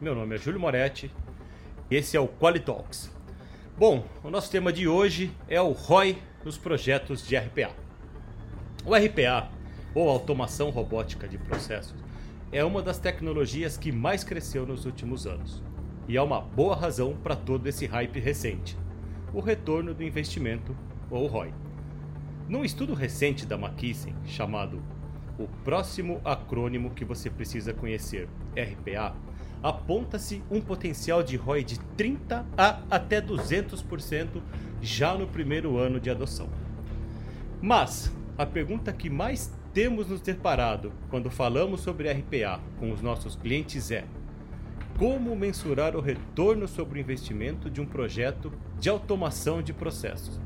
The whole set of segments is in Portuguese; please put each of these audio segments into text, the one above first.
Meu nome é Júlio Moretti esse é o Qualitalks. Bom, o nosso tema de hoje é o ROI nos projetos de RPA. O RPA, ou Automação Robótica de Processos, é uma das tecnologias que mais cresceu nos últimos anos. E há uma boa razão para todo esse hype recente: o retorno do investimento, ou ROI. Num estudo recente da McKinsey, chamado O Próximo Acrônimo que Você Precisa Conhecer, RPA, aponta-se um potencial de ROI de 30 a até 200% já no primeiro ano de adoção. Mas a pergunta que mais temos nos deparado quando falamos sobre RPA com os nossos clientes é: como mensurar o retorno sobre o investimento de um projeto de automação de processos?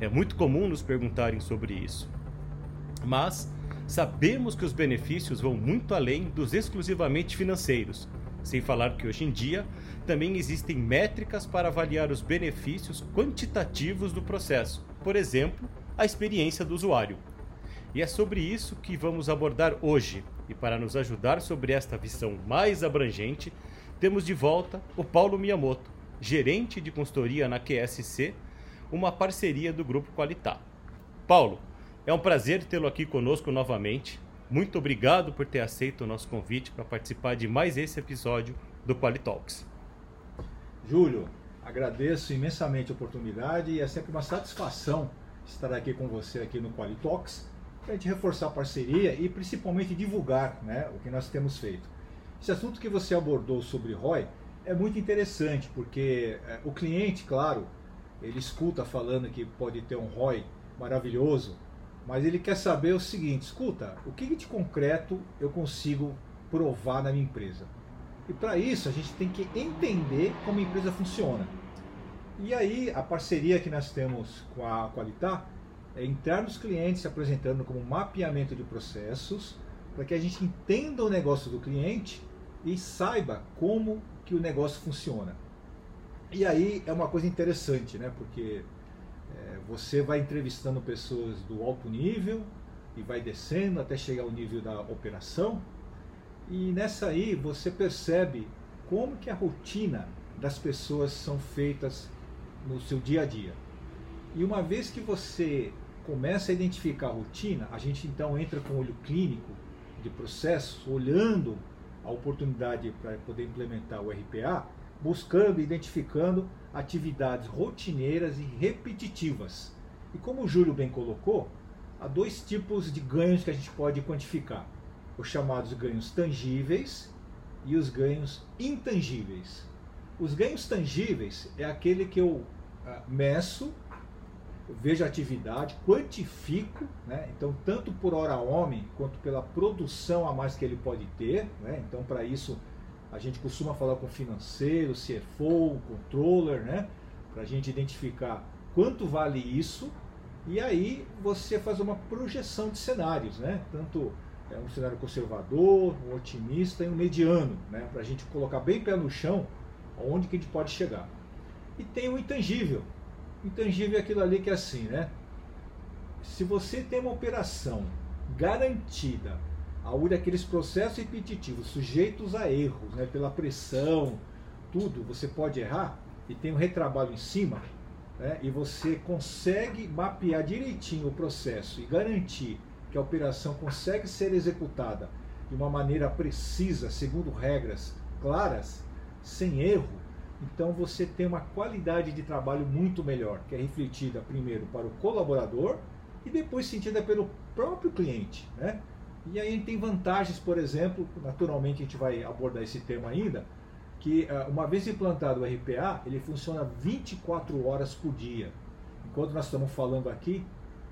É muito comum nos perguntarem sobre isso. Mas sabemos que os benefícios vão muito além dos exclusivamente financeiros, sem falar que hoje em dia também existem métricas para avaliar os benefícios quantitativos do processo, por exemplo, a experiência do usuário. E é sobre isso que vamos abordar hoje. E para nos ajudar sobre esta visão mais abrangente, temos de volta o Paulo Miyamoto, gerente de consultoria na QSC uma parceria do Grupo Qualitá. Paulo, é um prazer tê-lo aqui conosco novamente. Muito obrigado por ter aceito o nosso convite para participar de mais esse episódio do Qualitalks. Júlio, agradeço imensamente a oportunidade e é sempre uma satisfação estar aqui com você aqui no Qualitalks para a gente reforçar a parceria e principalmente divulgar né, o que nós temos feito. Esse assunto que você abordou sobre ROI é muito interessante porque é, o cliente, claro, ele escuta falando que pode ter um ROI maravilhoso, mas ele quer saber o seguinte: escuta, o que de concreto eu consigo provar na minha empresa? E para isso a gente tem que entender como a empresa funciona. E aí a parceria que nós temos com a Qualitar é entrar nos clientes se apresentando como mapeamento de processos, para que a gente entenda o negócio do cliente e saiba como que o negócio funciona. E aí é uma coisa interessante, né? Porque você vai entrevistando pessoas do alto nível e vai descendo até chegar ao nível da operação. E nessa aí você percebe como que a rotina das pessoas são feitas no seu dia a dia. E uma vez que você começa a identificar a rotina, a gente então entra com o olho clínico de processo, olhando a oportunidade para poder implementar o RPA buscando e identificando atividades rotineiras e repetitivas. E como o Júlio bem colocou, há dois tipos de ganhos que a gente pode quantificar: os chamados ganhos tangíveis e os ganhos intangíveis. Os ganhos tangíveis é aquele que eu ah, meço, eu vejo a atividade, quantifico, né? então tanto por hora homem quanto pela produção a mais que ele pode ter. Né? Então para isso a gente costuma falar com financeiro, CFO, controller, né? Para a gente identificar quanto vale isso e aí você faz uma projeção de cenários, né? Tanto é um cenário conservador, um otimista e um mediano, né? Para a gente colocar bem pé no chão onde que a gente pode chegar. E tem o intangível. O intangível é aquilo ali que é assim, né? Se você tem uma operação garantida ao daqueles processos repetitivos, sujeitos a erros, né, pela pressão, tudo, você pode errar e tem um retrabalho em cima, né, e você consegue mapear direitinho o processo e garantir que a operação consegue ser executada de uma maneira precisa, segundo regras claras, sem erro, então você tem uma qualidade de trabalho muito melhor, que é refletida primeiro para o colaborador e depois sentida pelo próprio cliente. Né? E aí tem vantagens, por exemplo, naturalmente a gente vai abordar esse tema ainda, que ah, uma vez implantado o RPA, ele funciona 24 horas por dia. Enquanto nós estamos falando aqui,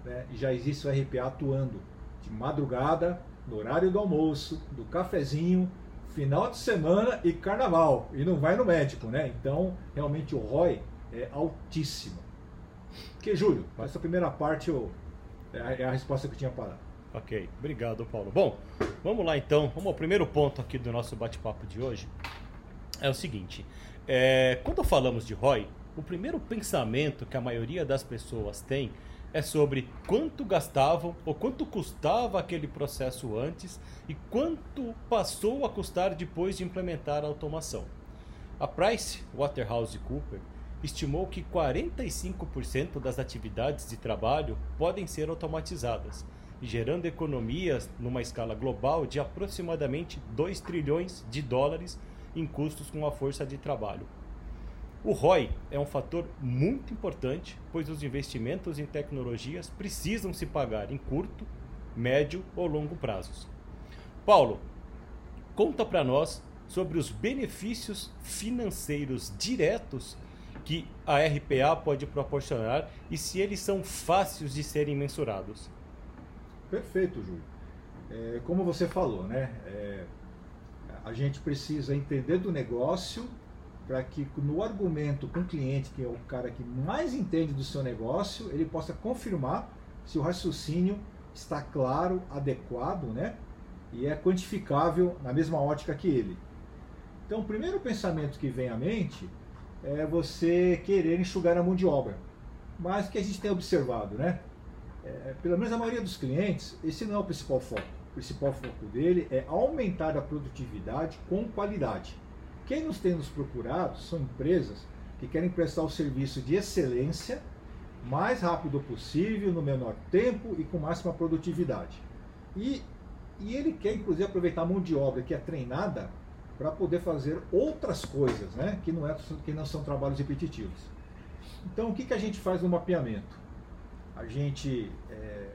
né, já existe o RPA atuando de madrugada, no horário do almoço, do cafezinho, final de semana e carnaval. E não vai no médico, né? Então, realmente o ROI é altíssimo. Que, Júlio, essa primeira parte eu, é, é a resposta que eu tinha para Ok, obrigado, Paulo. Bom, vamos lá então. Vamos ao primeiro ponto aqui do nosso bate-papo de hoje. É o seguinte: é, quando falamos de ROI, o primeiro pensamento que a maioria das pessoas tem é sobre quanto gastavam ou quanto custava aquele processo antes e quanto passou a custar depois de implementar a automação. A Price Waterhouse Cooper estimou que 45% das atividades de trabalho podem ser automatizadas, gerando economias numa escala global de aproximadamente 2 trilhões de dólares em custos com a força de trabalho. O ROI é um fator muito importante, pois os investimentos em tecnologias precisam se pagar em curto, médio ou longo prazos. Paulo, conta para nós sobre os benefícios financeiros diretos que a RPA pode proporcionar e se eles são fáceis de serem mensurados. Perfeito, Júlio. É, como você falou, né? É, a gente precisa entender do negócio para que no argumento com o cliente, que é o cara que mais entende do seu negócio, ele possa confirmar se o raciocínio está claro, adequado, né? E é quantificável na mesma ótica que ele. Então, o primeiro pensamento que vem à mente é você querer enxugar a mão de obra. Mas o que a gente tem observado, né? É, pelo menos a maioria dos clientes, esse não é o principal foco. O principal foco dele é aumentar a produtividade com qualidade. Quem nos tem nos procurado são empresas que querem prestar o serviço de excelência mais rápido possível, no menor tempo e com máxima produtividade. E, e ele quer, inclusive, aproveitar a mão de obra que é treinada para poder fazer outras coisas, né? que, não é, que não são trabalhos repetitivos. Então, o que, que a gente faz no mapeamento? A gente é,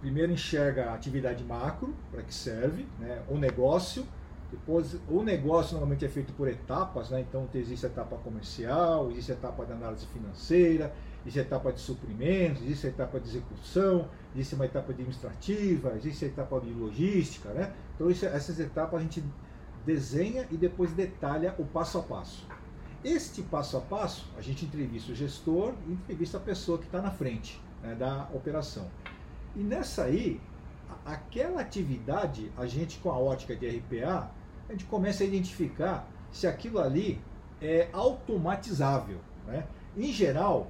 primeiro enxerga a atividade macro, para que serve, né? o negócio, depois, o negócio normalmente é feito por etapas, né? então existe a etapa comercial, existe a etapa de análise financeira, existe a etapa de suprimentos, existe a etapa de execução, existe uma etapa administrativa, existe a etapa de logística. Né? Então, isso, essas etapas a gente desenha e depois detalha o passo a passo. Este passo a passo, a gente entrevista o gestor e entrevista a pessoa que está na frente né, da operação. E nessa aí, aquela atividade, a gente com a ótica de RPA, a gente começa a identificar se aquilo ali é automatizável. Né? Em geral,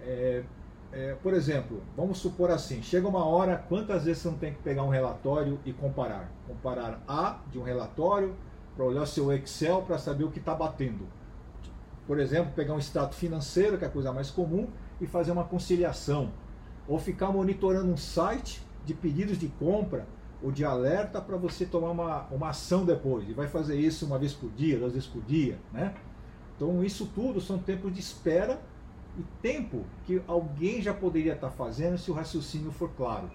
é, é, por exemplo, vamos supor assim, chega uma hora, quantas vezes você não tem que pegar um relatório e comparar? Comparar A de um relatório para olhar seu Excel para saber o que está batendo. Por exemplo, pegar um extrato financeiro, que é a coisa mais comum, e fazer uma conciliação. Ou ficar monitorando um site de pedidos de compra ou de alerta para você tomar uma, uma ação depois. E vai fazer isso uma vez por dia, duas vezes por dia. Né? Então, isso tudo são tempos de espera e tempo que alguém já poderia estar fazendo se o raciocínio for claro.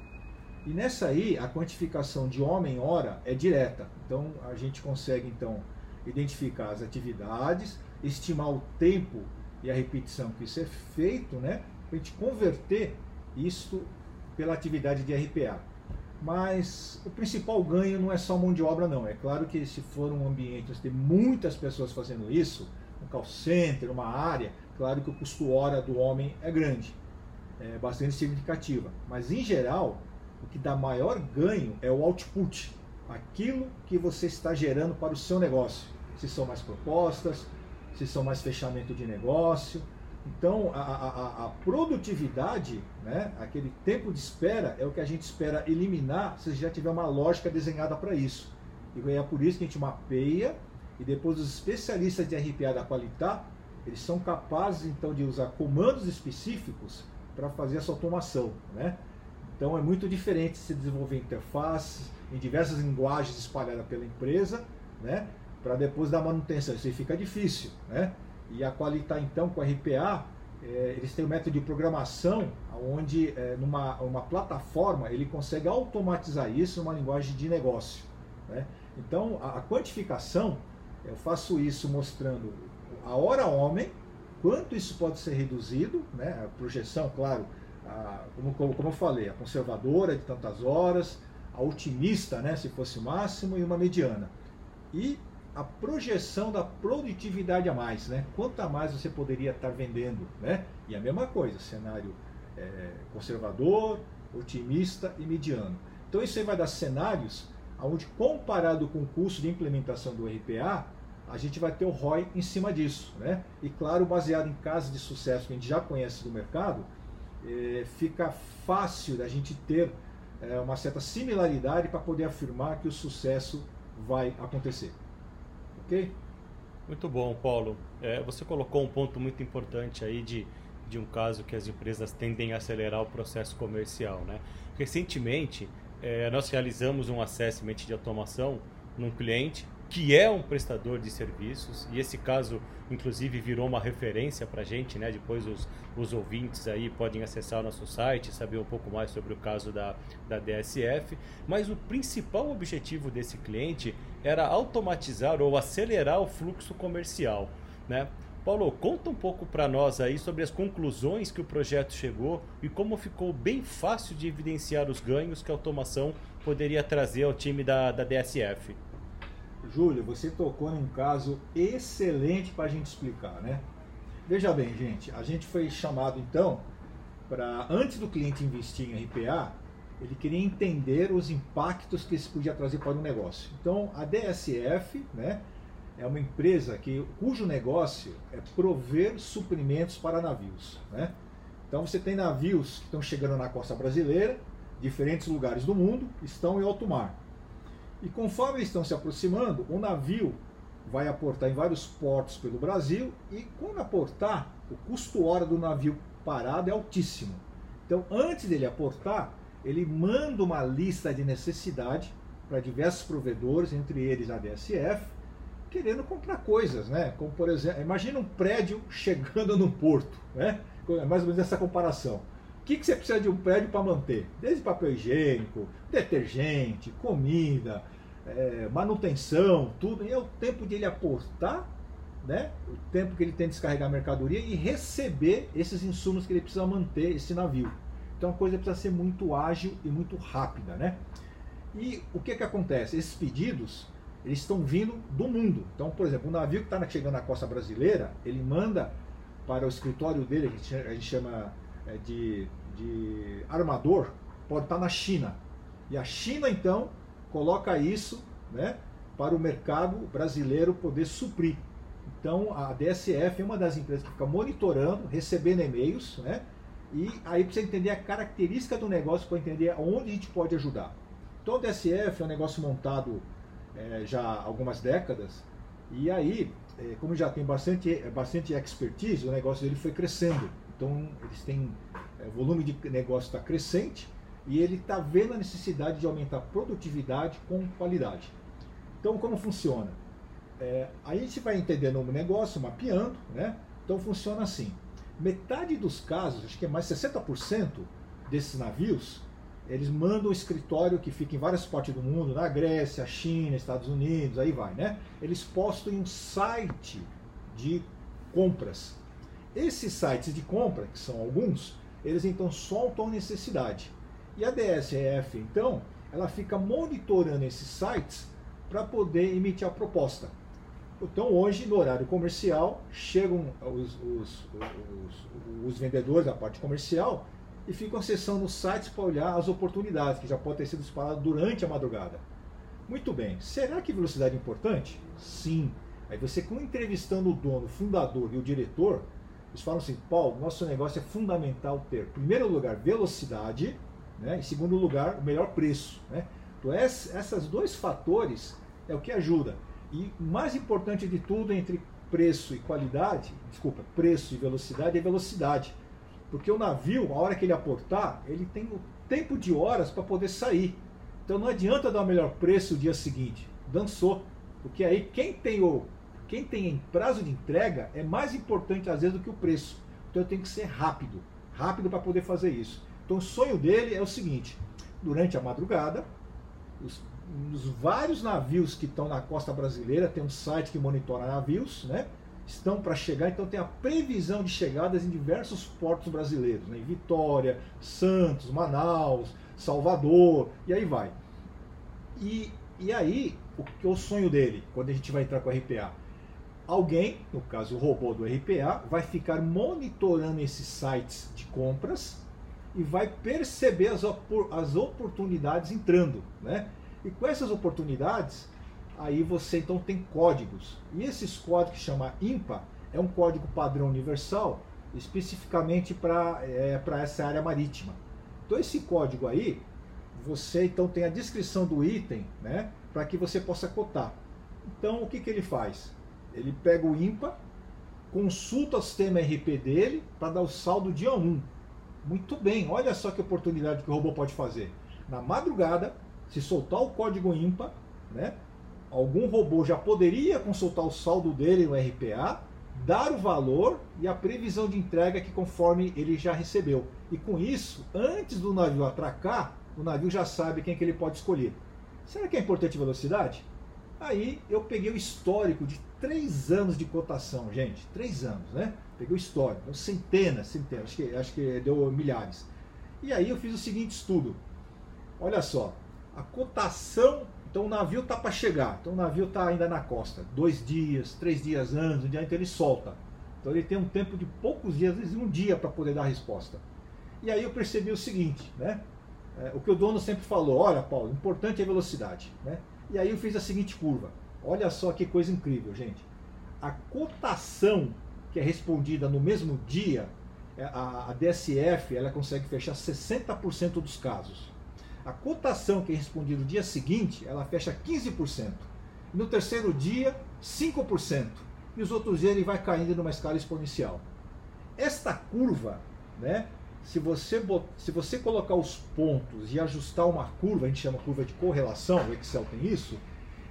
E nessa aí, a quantificação de homem-hora é direta. Então, a gente consegue então identificar as atividades, estimar o tempo e a repetição que isso é feito, né? Para a gente converter isso pela atividade de RPA. Mas o principal ganho não é só mão de obra, não. É claro que se for um ambiente onde tem muitas pessoas fazendo isso, um call center, uma área, Claro que o custo hora do homem é grande, é bastante significativa. Mas em geral, o que dá maior ganho é o output, aquilo que você está gerando para o seu negócio. Se são mais propostas, se são mais fechamento de negócio. Então, a, a, a, produtividade, né, aquele tempo de espera, é o que a gente espera eliminar se já tiver uma lógica desenhada para isso. E é por isso que a gente mapeia e depois os especialistas de RPA da Qualitar eles são capazes então de usar comandos específicos para fazer essa automação, né? Então é muito diferente se desenvolver interfaces em diversas linguagens espalhadas pela empresa, né? Para depois dar manutenção, isso aí fica difícil, né? E a Qualitar então com a RPA, é, eles têm um método de programação onde é, numa uma plataforma ele consegue automatizar isso numa linguagem de negócio, né? Então a, a quantificação eu faço isso mostrando a hora homem, quanto isso pode ser reduzido, né? a projeção, claro, a, como, como eu falei, a conservadora de tantas horas, a otimista, né, se fosse o máximo, e uma mediana. E a projeção da produtividade a mais, né? Quanto a mais você poderia estar vendendo, né? E a mesma coisa, cenário é, conservador, otimista e mediano. Então isso aí vai dar cenários onde, comparado com o custo de implementação do RPA, a gente vai ter o ROI em cima disso. Né? E claro, baseado em casos de sucesso que a gente já conhece do mercado, é, fica fácil da gente ter é, uma certa similaridade para poder afirmar que o sucesso vai acontecer. Ok? Muito bom, Paulo. É, você colocou um ponto muito importante aí de, de um caso que as empresas tendem a acelerar o processo comercial. Né? Recentemente, é, nós realizamos um assessment de automação num cliente que é um prestador de serviços, e esse caso, inclusive, virou uma referência para a gente, né? Depois os, os ouvintes aí podem acessar o nosso site, saber um pouco mais sobre o caso da, da DSF, mas o principal objetivo desse cliente era automatizar ou acelerar o fluxo comercial, né? Paulo, conta um pouco para nós aí sobre as conclusões que o projeto chegou e como ficou bem fácil de evidenciar os ganhos que a automação poderia trazer ao time da, da DSF. Júlio, você tocou num caso excelente para a gente explicar, né? Veja bem, gente, a gente foi chamado então para, antes do cliente investir em RPA, ele queria entender os impactos que isso podia trazer para o negócio. Então, a DSF, né, é uma empresa que, cujo negócio é prover suprimentos para navios, né? Então, você tem navios que estão chegando na costa brasileira, diferentes lugares do mundo, estão em alto mar. E conforme eles estão se aproximando, o navio vai aportar em vários portos pelo Brasil e quando aportar, o custo hora do navio parado é altíssimo. Então, antes dele aportar, ele manda uma lista de necessidade para diversos provedores, entre eles a DSF, querendo comprar coisas, né? Como por exemplo, imagina um prédio chegando no porto, né? É mais ou menos essa comparação que, que você precisa de um prédio para manter? Desde papel higiênico, detergente, comida, é, manutenção, tudo. E é o tempo de ele aportar, né? o tempo que ele tem de descarregar a mercadoria e receber esses insumos que ele precisa manter esse navio. Então a coisa precisa ser muito ágil e muito rápida. Né? E o que, que acontece? Esses pedidos eles estão vindo do mundo. Então, por exemplo, o navio que está chegando na costa brasileira, ele manda para o escritório dele, que a gente chama de, de armador pode estar na China. E a China, então, coloca isso né, para o mercado brasileiro poder suprir. Então, a DSF é uma das empresas que fica monitorando, recebendo e-mails, né, e aí precisa entender a característica do negócio para entender onde a gente pode ajudar. Então, a DSF é um negócio montado é, já há algumas décadas, e aí, é, como já tem bastante, bastante expertise, o negócio dele foi crescendo. Então, eles têm. É, o volume de negócio está crescente e ele está vendo a necessidade de aumentar a produtividade com qualidade. Então, como funciona? É, aí a gente vai entendendo o negócio, mapeando, né? Então, funciona assim: metade dos casos, acho que é mais 60% desses navios, eles mandam o escritório que fica em várias partes do mundo, na Grécia, China, Estados Unidos, aí vai, né? Eles postam em um site de compras esses sites de compra, que são alguns, eles então soltam a necessidade. E a DSF, então, ela fica monitorando esses sites para poder emitir a proposta. Então, hoje, no horário comercial, chegam os, os, os, os vendedores da parte comercial e ficam acessando os sites para olhar as oportunidades que já podem ter sido disparadas durante a madrugada. Muito bem, será que velocidade é importante? Sim. Aí você, com entrevistando o dono, o fundador e o diretor, eles falam assim, Paulo, nosso negócio é fundamental ter, em primeiro lugar, velocidade, né? em segundo lugar, o melhor preço. Né? Então, esses dois fatores é o que ajuda. E mais importante de tudo entre preço e qualidade, desculpa, preço e velocidade é velocidade. Porque o navio, a hora que ele aportar, ele tem o tempo de horas para poder sair. Então não adianta dar o melhor preço o dia seguinte. Dançou. Porque aí quem tem o quem tem prazo de entrega é mais importante às vezes do que o preço. Então eu tenho que ser rápido, rápido para poder fazer isso. Então o sonho dele é o seguinte: durante a madrugada, os, os vários navios que estão na costa brasileira, tem um site que monitora navios, né? Estão para chegar, então tem a previsão de chegadas em diversos portos brasileiros, né? em Vitória, Santos, Manaus, Salvador, e aí vai. E, e aí, o é o sonho dele, quando a gente vai entrar com a RPA? Alguém, no caso o robô do RPA, vai ficar monitorando esses sites de compras e vai perceber as, as oportunidades entrando, né? E com essas oportunidades, aí você então tem códigos. E esses códigos que chama IMPA é um código padrão universal especificamente para é, essa área marítima. Então esse código aí, você então tem a descrição do item, né, para que você possa cotar. Então o que, que ele faz? Ele pega o IMPA, consulta o sistema RP dele para dar o saldo dia 1. Muito bem, olha só que oportunidade que o robô pode fazer. Na madrugada, se soltar o código IMPA, né, algum robô já poderia consultar o saldo dele no RPA, dar o valor e a previsão de entrega que conforme ele já recebeu. E com isso, antes do navio atracar, o navio já sabe quem que ele pode escolher. Será que é importante velocidade? Aí eu peguei o histórico de três anos de cotação, gente. Três anos, né? Peguei o histórico, então, centenas, centenas, acho que, acho que deu milhares. E aí eu fiz o seguinte estudo. Olha só, a cotação então o navio está para chegar, então o navio está ainda na costa, dois dias, três dias antes, um dia então ele solta. Então ele tem um tempo de poucos dias, às vezes um dia para poder dar a resposta. E aí eu percebi o seguinte, né? É, o que o dono sempre falou, olha Paulo, importante é a velocidade, né? E aí eu fiz a seguinte curva. Olha só que coisa incrível, gente. A cotação que é respondida no mesmo dia, é, a, a DSF, ela consegue fechar 60% dos casos. A cotação que é respondida no dia seguinte, ela fecha 15%. No terceiro dia, 5%. E os outros dias ele vai caindo numa escala exponencial. Esta curva, né, se você, se você colocar os pontos e ajustar uma curva, a gente chama curva de correlação, o Excel tem isso,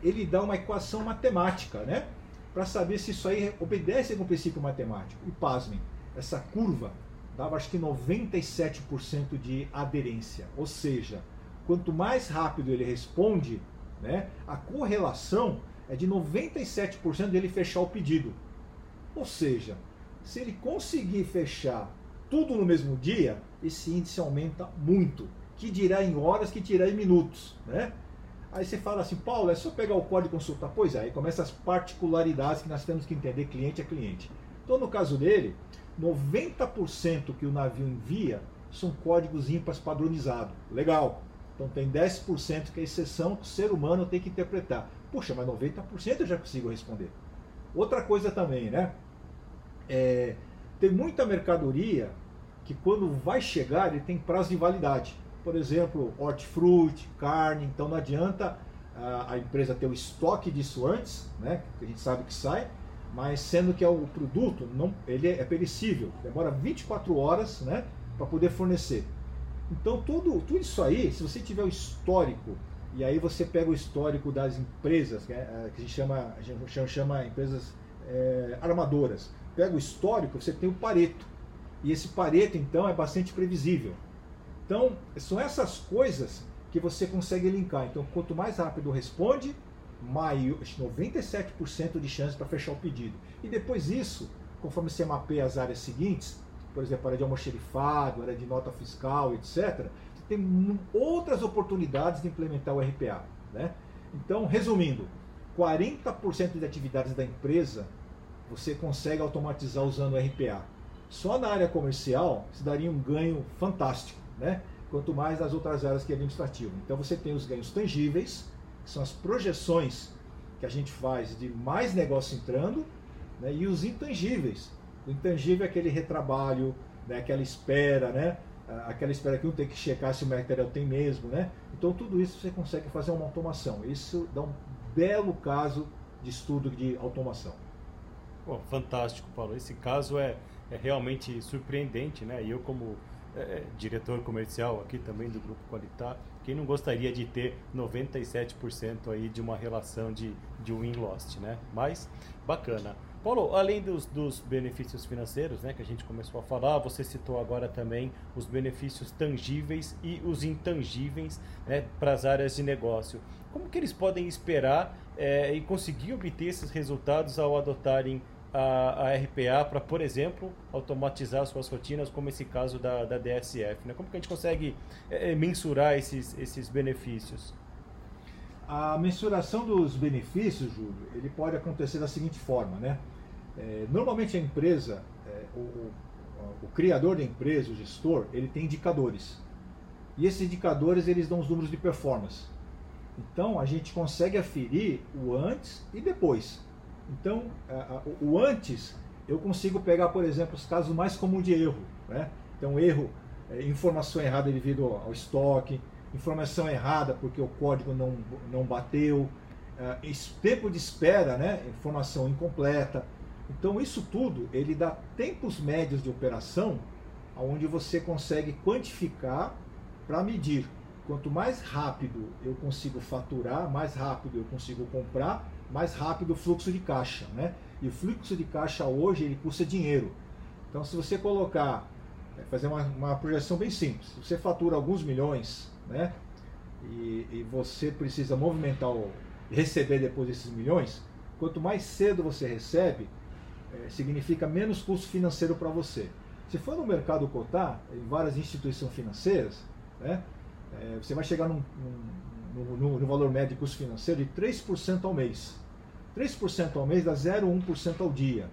ele dá uma equação matemática, né? Para saber se isso aí obedece a algum princípio matemático. E pasmem, essa curva dava acho que 97% de aderência. Ou seja, quanto mais rápido ele responde, né, a correlação é de 97% dele fechar o pedido. Ou seja, se ele conseguir fechar tudo no mesmo dia, esse índice aumenta muito. Que dirá em horas, que dirá em minutos. Né? Aí você fala assim, Paulo, é só pegar o código e consultar. Pois é, aí começam as particularidades que nós temos que entender cliente a cliente. Então, no caso dele, 90% que o navio envia são códigos ímpares padronizados. Legal. Então tem 10% que é exceção que o ser humano tem que interpretar. Puxa, mas 90% eu já consigo responder. Outra coisa também, né? É, tem muita mercadoria que quando vai chegar ele tem prazo de validade. Por exemplo, hortifruti, carne, então não adianta a, a empresa ter o estoque disso antes, né? Que a gente sabe que sai, mas sendo que é o produto, não, ele é perecível, demora 24 horas, né? Para poder fornecer. Então, tudo, tudo isso aí, se você tiver o histórico, e aí você pega o histórico das empresas, que a gente chama, a gente chama empresas é, armadoras, pega o histórico, você tem o Pareto. E esse Pareto, então, é bastante previsível. Então, são essas coisas que você consegue linkar. Então, quanto mais rápido responde, maior, 97% de chance para fechar o pedido. E depois isso, conforme você mapeia as áreas seguintes, por exemplo, área de almoxerifado, área de nota fiscal, etc., você tem outras oportunidades de implementar o RPA. Né? Então, resumindo, 40% de atividades da empresa você consegue automatizar usando o RPA. Só na área comercial se daria um ganho fantástico, né? quanto mais nas outras áreas que é administrativo. Então você tem os ganhos tangíveis, que são as projeções que a gente faz de mais negócio entrando, né? e os intangíveis, o intangível é aquele retrabalho, né, aquela espera, né, aquela espera que um tem que checar se o material tem mesmo. Né? Então, tudo isso você consegue fazer uma automação. Isso dá um belo caso de estudo de automação. Pô, fantástico, Paulo. Esse caso é, é realmente surpreendente, né? Eu, como é, é diretor comercial aqui também do Grupo Qualitar, quem não gostaria de ter 97% aí de uma relação de, de win-lost, né? Mas, bacana. Paulo, além dos, dos, benefícios financeiros, né, que a gente começou a falar, você citou agora também os benefícios tangíveis e os intangíveis né, para as áreas de negócio. Como que eles podem esperar é, e conseguir obter esses resultados ao adotarem a, a RPA para, por exemplo, automatizar suas rotinas, como esse caso da, da DSF? Né? Como que a gente consegue é, mensurar esses, esses benefícios? A mensuração dos benefícios, Júlio, ele pode acontecer da seguinte forma, né? É, normalmente a empresa, o, o, o, criador da empresa, o gestor, ele tem indicadores. E esses indicadores eles dão os números de performance. Então a gente consegue aferir o antes e depois. Então o antes eu consigo pegar, por exemplo, os casos mais comuns de erro. Né? Então, erro, é, informação errada devido ao estoque, informação errada porque o código não, não bateu, é, tempo de espera, né? informação incompleta. Então, isso tudo, ele dá tempos médios de operação onde você consegue quantificar para medir. Quanto mais rápido eu consigo faturar, mais rápido eu consigo comprar, mais rápido o fluxo de caixa. Né? E o fluxo de caixa hoje ele custa dinheiro. Então, se você colocar, é, fazer uma, uma projeção bem simples, você fatura alguns milhões, né? E, e você precisa movimentar o receber depois desses milhões, quanto mais cedo você recebe, é, significa menos custo financeiro para você. Se for no mercado cotar, em várias instituições financeiras, né, é, você vai chegar num, num, no, no valor médio de custo financeiro de 3% ao mês. 3% ao mês dá 0,1% ao dia.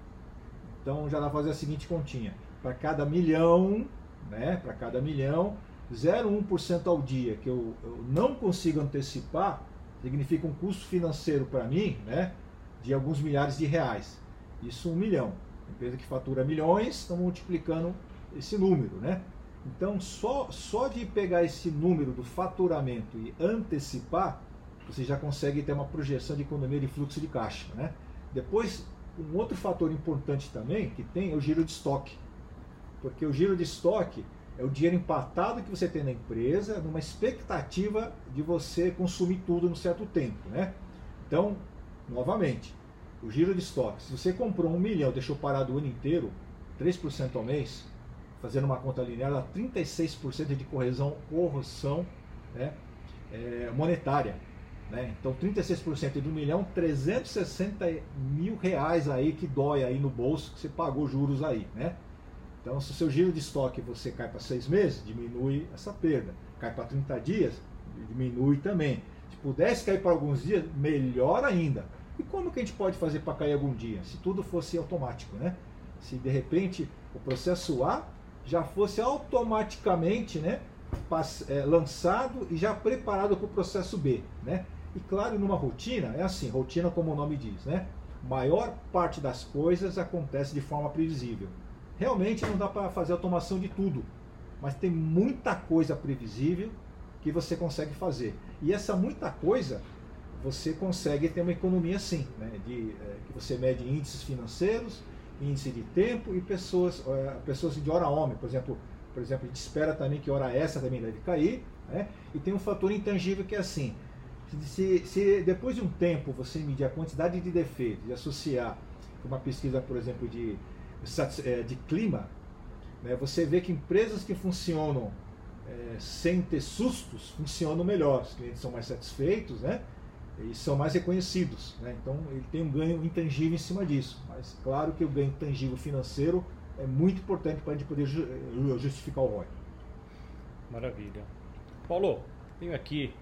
Então já dá para fazer a seguinte continha. Para cada milhão, né, para cada milhão, 0,1% ao dia que eu, eu, não consigo antecipar, significa um custo financeiro para mim né, de alguns milhares de reais. Isso um milhão. Empresa que fatura milhões, estão multiplicando esse número. Né? Então, só, só de pegar esse número do faturamento e antecipar, você já consegue ter uma projeção de economia de fluxo de caixa. Né? Depois, um outro fator importante também que tem é o giro de estoque. Porque o giro de estoque é o dinheiro empatado que você tem na empresa, numa expectativa de você consumir tudo no certo tempo. Né? Então, novamente, o giro de estoque. Se você comprou um milhão, deixou parado o ano inteiro, 3% ao mês, fazendo uma conta linear, dá 36% de correção, correção né, é, monetária. Né? Então, 36% do milhão, 360 mil reais aí que dói aí no bolso, que você pagou juros aí. Né? Então, se o seu giro de estoque você cai para seis meses, diminui essa perda. Cai para 30 dias, diminui também. Se pudesse cair para alguns dias, melhor ainda. E como que a gente pode fazer para cair algum dia? Se tudo fosse automático, né? Se de repente o processo A já fosse automaticamente né, é, lançado e já preparado para o processo B. Né? E claro, numa rotina, é assim, rotina como o nome diz, né? Maior parte das coisas acontece de forma previsível. Realmente não dá para fazer automação de tudo, mas tem muita coisa previsível que você consegue fazer. E essa muita coisa você consegue ter uma economia sim, né? de, é, que você mede índices financeiros, índice de tempo e pessoas, é, pessoas de hora homem, por exemplo, por exemplo, a gente espera também que hora essa também deve cair, né? e tem um fator intangível que é assim, se, se depois de um tempo você medir a quantidade de defeitos e associar uma pesquisa, por exemplo, de, é, de clima, né? você vê que empresas que funcionam é, sem ter sustos funcionam melhor, os clientes são mais satisfeitos, né? E são mais reconhecidos. Né? Então ele tem um ganho intangível em cima disso. Mas claro que o ganho intangível financeiro é muito importante para a gente poder eh, justificar o ROI. Maravilha. Paulo, tenho aqui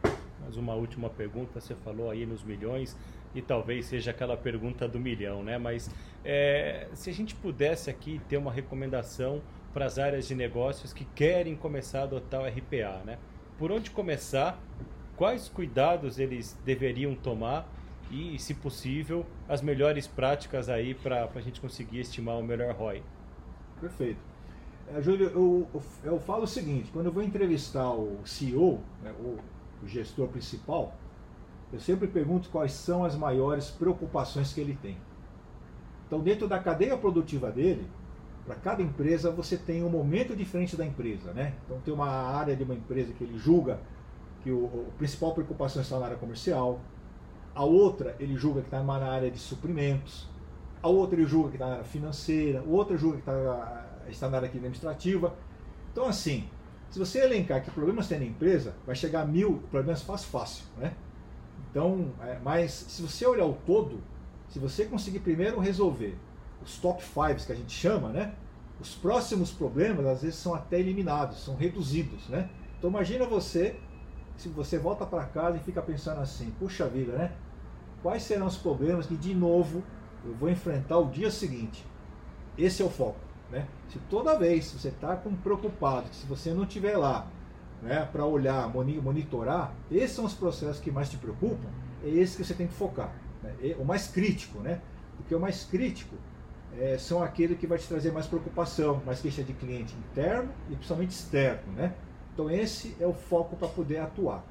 mais uma última pergunta. Você falou aí nos milhões e talvez seja aquela pergunta do milhão, né? Mas é, se a gente pudesse aqui ter uma recomendação para as áreas de negócios que querem começar a adotar o RPA, né? Por onde começar quais cuidados eles deveriam tomar e, se possível, as melhores práticas aí para a gente conseguir estimar o melhor ROI. Perfeito. É, Júlio, eu, eu, falo o seguinte, quando eu vou entrevistar o CEO, né, o, o gestor principal, eu sempre pergunto quais são as maiores preocupações que ele tem. Então, dentro da cadeia produtiva dele, para cada empresa você tem um momento diferente da empresa, né? Então tem uma área de uma empresa que ele julga que o, a principal preocupação está na área comercial, a outra ele julga que está na área de suprimentos, a outra ele julga que está na área financeira, o outro julga que está, está na área administrativa. Então, assim, se você elencar que problemas tem na empresa, vai chegar a mil problemas fácil, fácil, né? Então, é, mas se você olhar o todo, se você conseguir primeiro resolver os top fives que a gente chama, né? Os próximos problemas às vezes são até eliminados, são reduzidos, né? Então imagina você se você volta para casa e fica pensando assim, puxa vida, né? Quais serão os problemas que de novo eu vou enfrentar o dia seguinte? Esse é o foco, né? Se toda vez você está preocupado, se você não estiver lá, né, para olhar, monitorar, esses são os processos que mais te preocupam, é esse que você tem que focar, né? o mais crítico, né? Porque o mais crítico é, são aqueles que vai te trazer mais preocupação, mais queixa de cliente interno e principalmente externo, né? Então esse é o foco para poder atuar.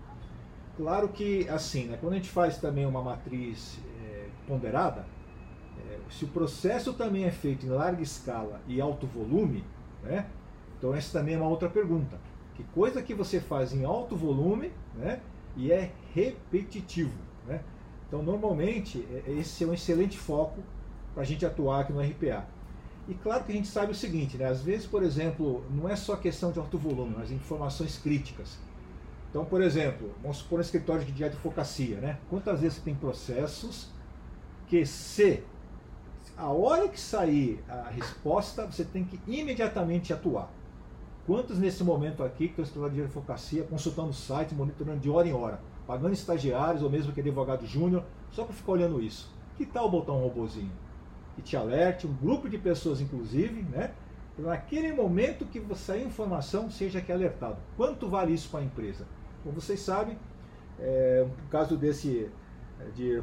Claro que assim, né, quando a gente faz também uma matriz é, ponderada, é, se o processo também é feito em larga escala e alto volume, né? Então essa também é uma outra pergunta. Que coisa que você faz em alto volume, né? E é repetitivo, né? Então normalmente é, esse é um excelente foco para a gente atuar aqui no RPA. E claro que a gente sabe o seguinte, né? às vezes, por exemplo, não é só questão de alto volume, mas informações críticas. Então, por exemplo, vamos supor um escritório de advocacia, né? Quantas vezes tem processos que se a hora que sair a resposta, você tem que imediatamente atuar. Quantos nesse momento aqui que estão escritório de advocacia, consultando o site, monitorando de hora em hora, pagando estagiários ou mesmo aquele advogado júnior, só para ficar olhando isso? Que tal botar um robozinho? Que te alerte, um grupo de pessoas inclusive, né? Naquele momento que sair informação, seja que alertado. Quanto vale isso para a empresa? Como vocês sabem, é, um caso desse é, de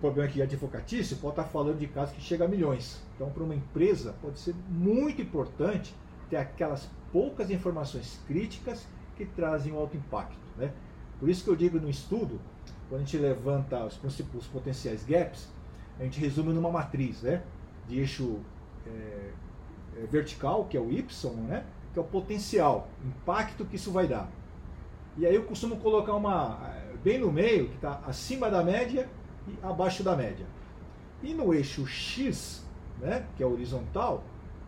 problema aqui advocatício, pode estar falando de casos que chega a milhões. Então, para uma empresa, pode ser muito importante ter aquelas poucas informações críticas que trazem um alto impacto. Né? Por isso que eu digo no estudo, quando a gente levanta os, os potenciais gaps, a gente resume numa matriz, né? De eixo é, é, vertical, que é o Y, né? Que é o potencial, impacto que isso vai dar. E aí eu costumo colocar uma bem no meio, que está acima da média e abaixo da média. E no eixo X, né, que é horizontal,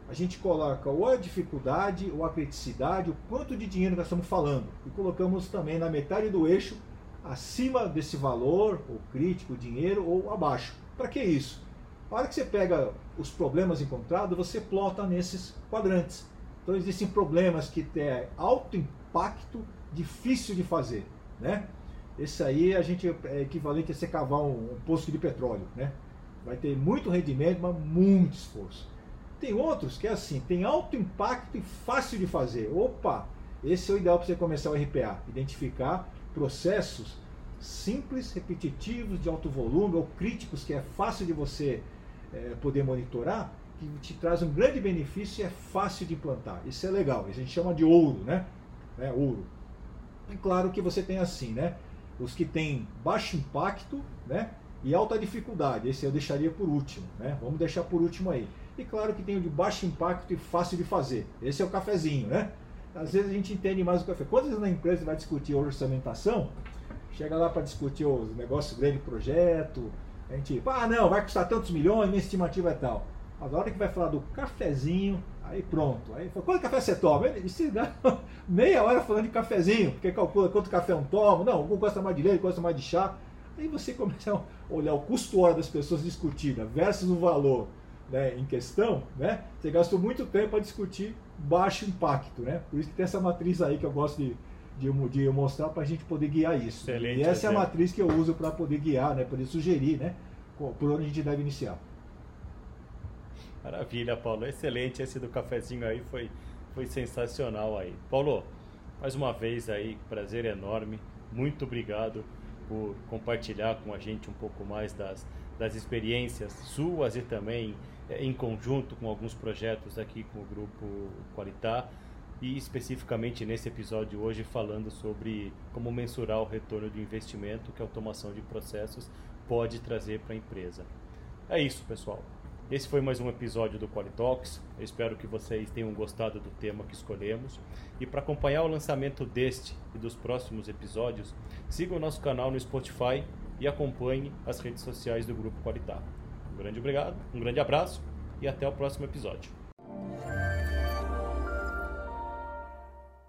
a gente coloca ou a dificuldade, ou a criticidade, o quanto de dinheiro nós estamos falando. E colocamos também na metade do eixo, acima desse valor, ou crítico, dinheiro, ou abaixo. Para que isso? A hora que você pega os problemas encontrados, você plota nesses quadrantes. Então existem problemas que têm alto impacto, difícil de fazer, né? Esse aí a gente é equivalente a você cavar um, um poço de petróleo, né? Vai ter muito rendimento, mas muito esforço. Tem outros que é assim, tem alto impacto e fácil de fazer. Opa, esse é o ideal para você começar o RPA, identificar processos simples, repetitivos, de alto volume, ou críticos, que é fácil de você é, poder monitorar, que te traz um grande benefício e é fácil de implantar. Isso é legal, a gente chama de ouro, né? É, ouro. E claro que você tem assim, né? Os que têm baixo impacto, né? E alta dificuldade, esse eu deixaria por último, né? Vamos deixar por último aí. E claro que tem o de baixo impacto e fácil de fazer. Esse é o cafezinho, né? Às vezes a gente entende mais o café. Vezes na empresa vai discutir orçamentação? Chega lá para discutir os negócios grande projeto, a gente, ah não, vai custar tantos milhões, minha estimativa é tal. Mas a hora que vai falar do cafezinho, aí pronto. Aí fala, quanto café você toma? Ele se dá meia hora falando de cafezinho, porque calcula quanto café um toma, não, um gosta mais de leite, gosta mais de chá. Aí você começa a olhar o custo hora das pessoas discutidas versus o valor né, em questão, né? Você gastou muito tempo para discutir baixo impacto, né? Por isso que tem essa matriz aí que eu gosto de de, de mostrar para a gente poder guiar isso. Excelente e essa exemplo. é a matriz que eu uso para poder guiar, né, poder sugerir né, por onde a gente deve iniciar. Maravilha, Paulo. Excelente. Esse do cafezinho aí foi, foi sensacional aí. Paulo, mais uma vez aí, prazer enorme. Muito obrigado por compartilhar com a gente um pouco mais das, das experiências suas e também é, em conjunto com alguns projetos aqui com o grupo Qualitar e especificamente nesse episódio hoje falando sobre como mensurar o retorno de investimento que a automação de processos pode trazer para a empresa. É isso, pessoal. Esse foi mais um episódio do Qualitalks. Eu espero que vocês tenham gostado do tema que escolhemos. E para acompanhar o lançamento deste e dos próximos episódios, siga o nosso canal no Spotify e acompanhe as redes sociais do Grupo Qualitar. Um grande obrigado, um grande abraço e até o próximo episódio.